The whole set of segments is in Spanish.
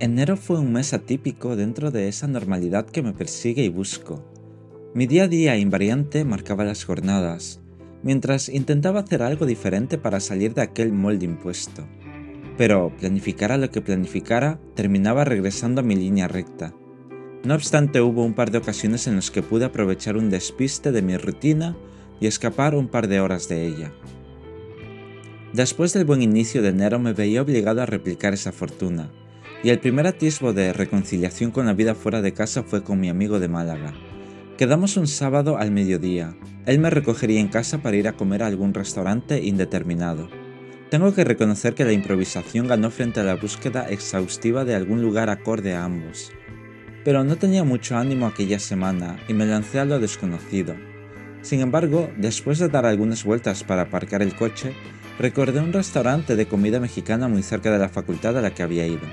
Enero fue un mes atípico dentro de esa normalidad que me persigue y busco. Mi día a día invariante marcaba las jornadas, mientras intentaba hacer algo diferente para salir de aquel molde impuesto. Pero planificara lo que planificara, terminaba regresando a mi línea recta. No obstante, hubo un par de ocasiones en las que pude aprovechar un despiste de mi rutina y escapar un par de horas de ella. Después del buen inicio de enero me veía obligado a replicar esa fortuna, y el primer atisbo de reconciliación con la vida fuera de casa fue con mi amigo de Málaga. Quedamos un sábado al mediodía. Él me recogería en casa para ir a comer a algún restaurante indeterminado. Tengo que reconocer que la improvisación ganó frente a la búsqueda exhaustiva de algún lugar acorde a ambos. Pero no tenía mucho ánimo aquella semana y me lancé a lo desconocido. Sin embargo, después de dar algunas vueltas para aparcar el coche, recordé un restaurante de comida mexicana muy cerca de la facultad a la que había ido.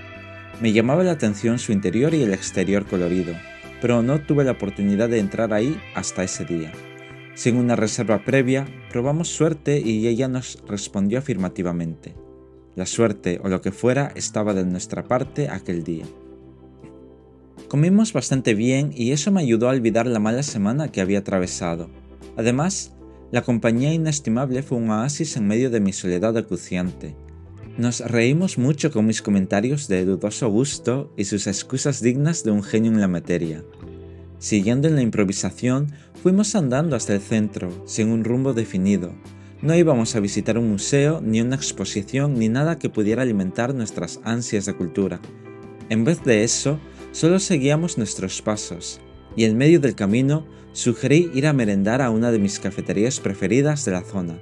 Me llamaba la atención su interior y el exterior colorido, pero no tuve la oportunidad de entrar ahí hasta ese día. Sin una reserva previa, probamos suerte y ella nos respondió afirmativamente. La suerte o lo que fuera estaba de nuestra parte aquel día. Comimos bastante bien y eso me ayudó a olvidar la mala semana que había atravesado. Además, la compañía inestimable fue un oasis en medio de mi soledad acuciante nos reímos mucho con mis comentarios de dudoso gusto y sus excusas dignas de un genio en la materia. Siguiendo en la improvisación, fuimos andando hasta el centro, sin un rumbo definido. No íbamos a visitar un museo, ni una exposición, ni nada que pudiera alimentar nuestras ansias de cultura. En vez de eso, solo seguíamos nuestros pasos, y en medio del camino sugerí ir a merendar a una de mis cafeterías preferidas de la zona.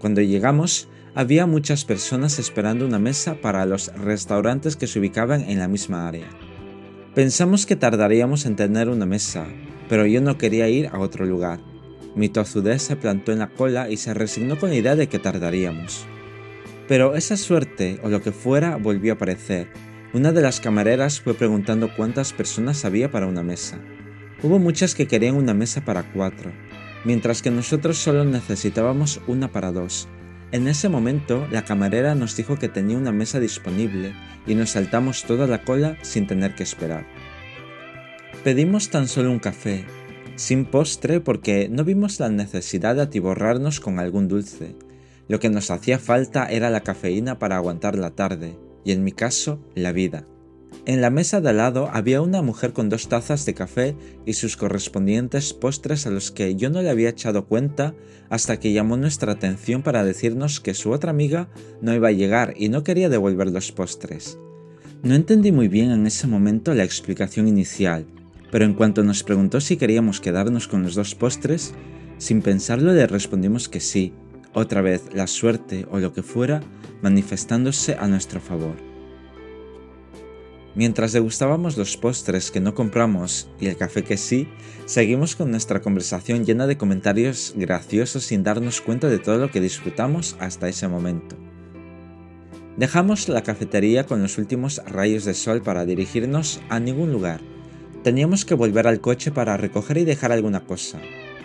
Cuando llegamos, había muchas personas esperando una mesa para los restaurantes que se ubicaban en la misma área. Pensamos que tardaríamos en tener una mesa, pero yo no quería ir a otro lugar. Mi tozudez se plantó en la cola y se resignó con la idea de que tardaríamos. Pero esa suerte, o lo que fuera, volvió a aparecer. Una de las camareras fue preguntando cuántas personas había para una mesa. Hubo muchas que querían una mesa para cuatro, mientras que nosotros solo necesitábamos una para dos, en ese momento, la camarera nos dijo que tenía una mesa disponible y nos saltamos toda la cola sin tener que esperar. Pedimos tan solo un café, sin postre porque no vimos la necesidad de atiborrarnos con algún dulce. Lo que nos hacía falta era la cafeína para aguantar la tarde, y en mi caso, la vida. En la mesa de al lado había una mujer con dos tazas de café y sus correspondientes postres a los que yo no le había echado cuenta hasta que llamó nuestra atención para decirnos que su otra amiga no iba a llegar y no quería devolver los postres. No entendí muy bien en ese momento la explicación inicial, pero en cuanto nos preguntó si queríamos quedarnos con los dos postres, sin pensarlo le respondimos que sí, otra vez la suerte o lo que fuera manifestándose a nuestro favor. Mientras degustábamos los postres que no compramos y el café que sí, seguimos con nuestra conversación llena de comentarios graciosos sin darnos cuenta de todo lo que disfrutamos hasta ese momento. Dejamos la cafetería con los últimos rayos de sol para dirigirnos a ningún lugar. Teníamos que volver al coche para recoger y dejar alguna cosa.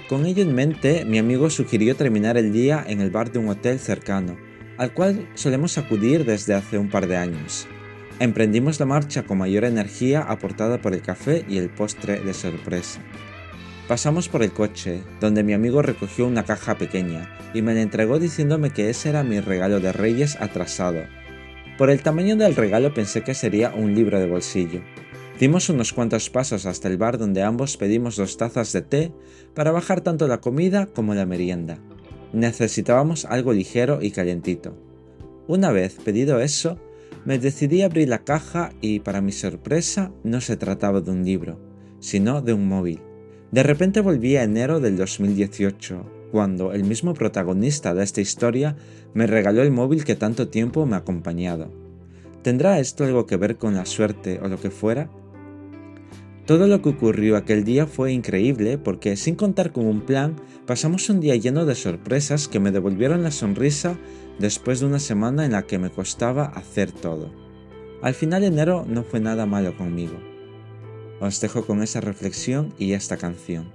Con ello en mente, mi amigo sugirió terminar el día en el bar de un hotel cercano, al cual solemos acudir desde hace un par de años. Emprendimos la marcha con mayor energía aportada por el café y el postre de sorpresa. Pasamos por el coche, donde mi amigo recogió una caja pequeña y me la entregó diciéndome que ese era mi regalo de Reyes atrasado. Por el tamaño del regalo pensé que sería un libro de bolsillo. Dimos unos cuantos pasos hasta el bar donde ambos pedimos dos tazas de té para bajar tanto la comida como la merienda. Necesitábamos algo ligero y calientito. Una vez pedido eso, me decidí a abrir la caja y para mi sorpresa no se trataba de un libro, sino de un móvil. De repente volví a enero del 2018, cuando el mismo protagonista de esta historia me regaló el móvil que tanto tiempo me ha acompañado. ¿Tendrá esto algo que ver con la suerte o lo que fuera? Todo lo que ocurrió aquel día fue increíble porque sin contar con un plan, pasamos un día lleno de sorpresas que me devolvieron la sonrisa después de una semana en la que me costaba hacer todo. Al final enero no fue nada malo conmigo. Os dejo con esa reflexión y esta canción.